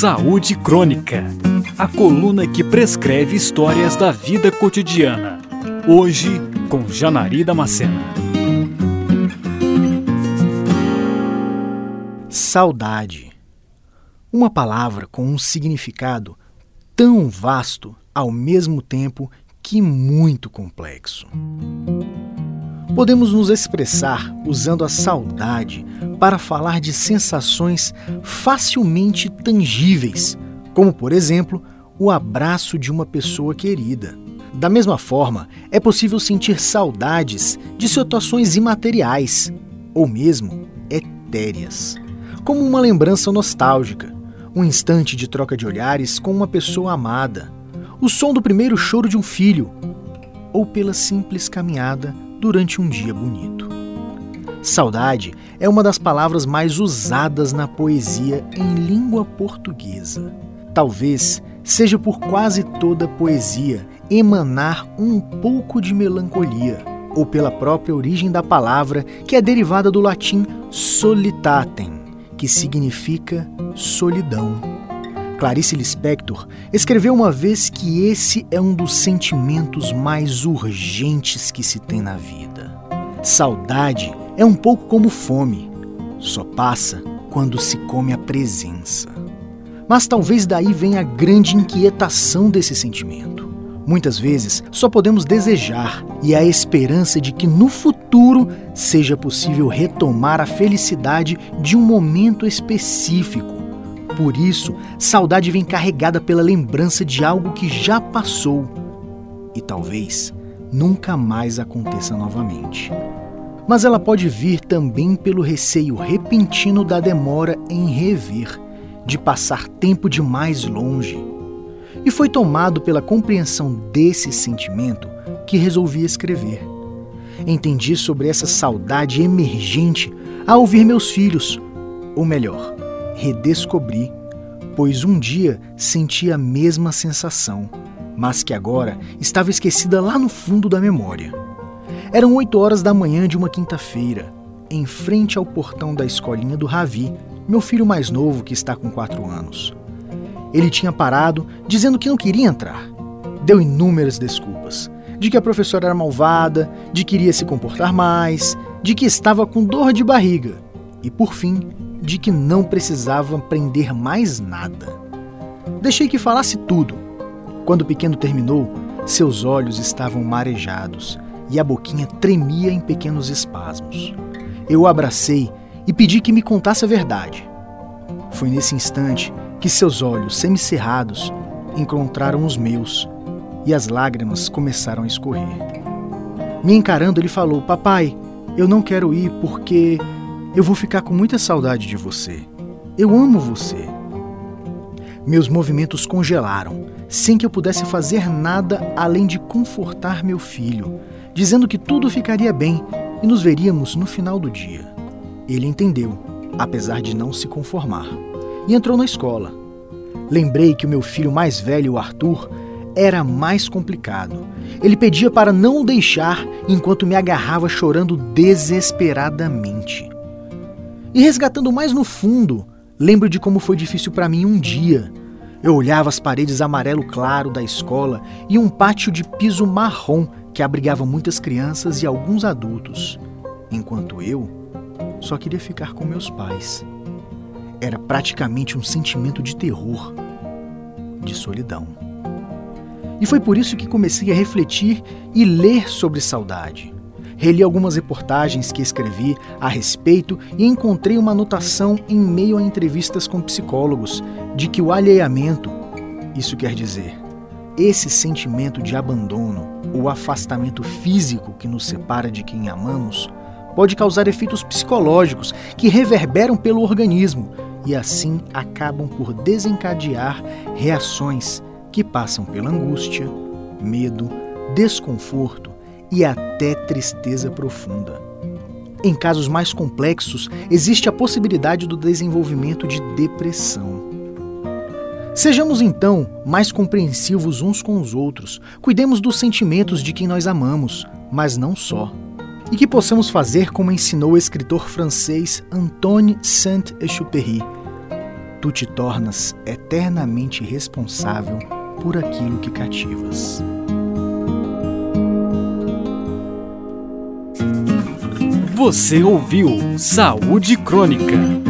Saúde Crônica a coluna que prescreve histórias da vida cotidiana. Hoje, com Janari Damascena. Saudade. Uma palavra com um significado tão vasto ao mesmo tempo que muito complexo. Podemos nos expressar usando a saudade para falar de sensações facilmente tangíveis, como, por exemplo, o abraço de uma pessoa querida. Da mesma forma, é possível sentir saudades de situações imateriais ou mesmo etéreas, como uma lembrança nostálgica, um instante de troca de olhares com uma pessoa amada, o som do primeiro choro de um filho, ou pela simples caminhada durante um dia bonito. Saudade é uma das palavras mais usadas na poesia em língua portuguesa. Talvez seja por quase toda poesia emanar um pouco de melancolia, ou pela própria origem da palavra, que é derivada do latim solitatem, que significa solidão. Clarice Lispector escreveu uma vez que esse é um dos sentimentos mais urgentes que se tem na vida. Saudade é um pouco como fome, só passa quando se come a presença. Mas talvez daí venha a grande inquietação desse sentimento. Muitas vezes só podemos desejar e a esperança de que no futuro seja possível retomar a felicidade de um momento específico. Por isso, saudade vem carregada pela lembrança de algo que já passou e talvez nunca mais aconteça novamente mas ela pode vir também pelo receio repentino da demora em rever, de passar tempo demais longe. E foi tomado pela compreensão desse sentimento que resolvi escrever. Entendi sobre essa saudade emergente ao ouvir meus filhos, ou melhor, redescobri, pois um dia senti a mesma sensação, mas que agora estava esquecida lá no fundo da memória. Eram oito horas da manhã de uma quinta-feira, em frente ao portão da escolinha do Ravi, meu filho mais novo que está com quatro anos. Ele tinha parado, dizendo que não queria entrar. Deu inúmeras desculpas. De que a professora era malvada, de que iria se comportar mais, de que estava com dor de barriga e, por fim, de que não precisava aprender mais nada. Deixei que falasse tudo. Quando o pequeno terminou, seus olhos estavam marejados e a boquinha tremia em pequenos espasmos. Eu o abracei e pedi que me contasse a verdade. Foi nesse instante que seus olhos semicerrados encontraram os meus e as lágrimas começaram a escorrer. Me encarando, ele falou: Papai, eu não quero ir porque eu vou ficar com muita saudade de você. Eu amo você. Meus movimentos congelaram, sem que eu pudesse fazer nada além de confortar meu filho, dizendo que tudo ficaria bem e nos veríamos no final do dia. Ele entendeu, apesar de não se conformar, e entrou na escola. Lembrei que o meu filho mais velho, o Arthur, era mais complicado. Ele pedia para não o deixar enquanto me agarrava chorando desesperadamente. E resgatando mais no fundo, lembro de como foi difícil para mim um dia. Eu olhava as paredes amarelo claro da escola e um pátio de piso marrom que abrigava muitas crianças e alguns adultos, enquanto eu só queria ficar com meus pais. Era praticamente um sentimento de terror, de solidão. E foi por isso que comecei a refletir e ler sobre saudade. Reli algumas reportagens que escrevi a respeito e encontrei uma anotação em meio a entrevistas com psicólogos de que o alheamento, isso quer dizer, esse sentimento de abandono, o afastamento físico que nos separa de quem amamos, pode causar efeitos psicológicos que reverberam pelo organismo e assim acabam por desencadear reações que passam pela angústia, medo, desconforto e até tristeza profunda. Em casos mais complexos, existe a possibilidade do desenvolvimento de depressão. Sejamos então mais compreensivos uns com os outros, cuidemos dos sentimentos de quem nós amamos, mas não só. E que possamos fazer como ensinou o escritor francês Antoine Saint-Exupéry: tu te tornas eternamente responsável por aquilo que cativas. Você ouviu Saúde Crônica.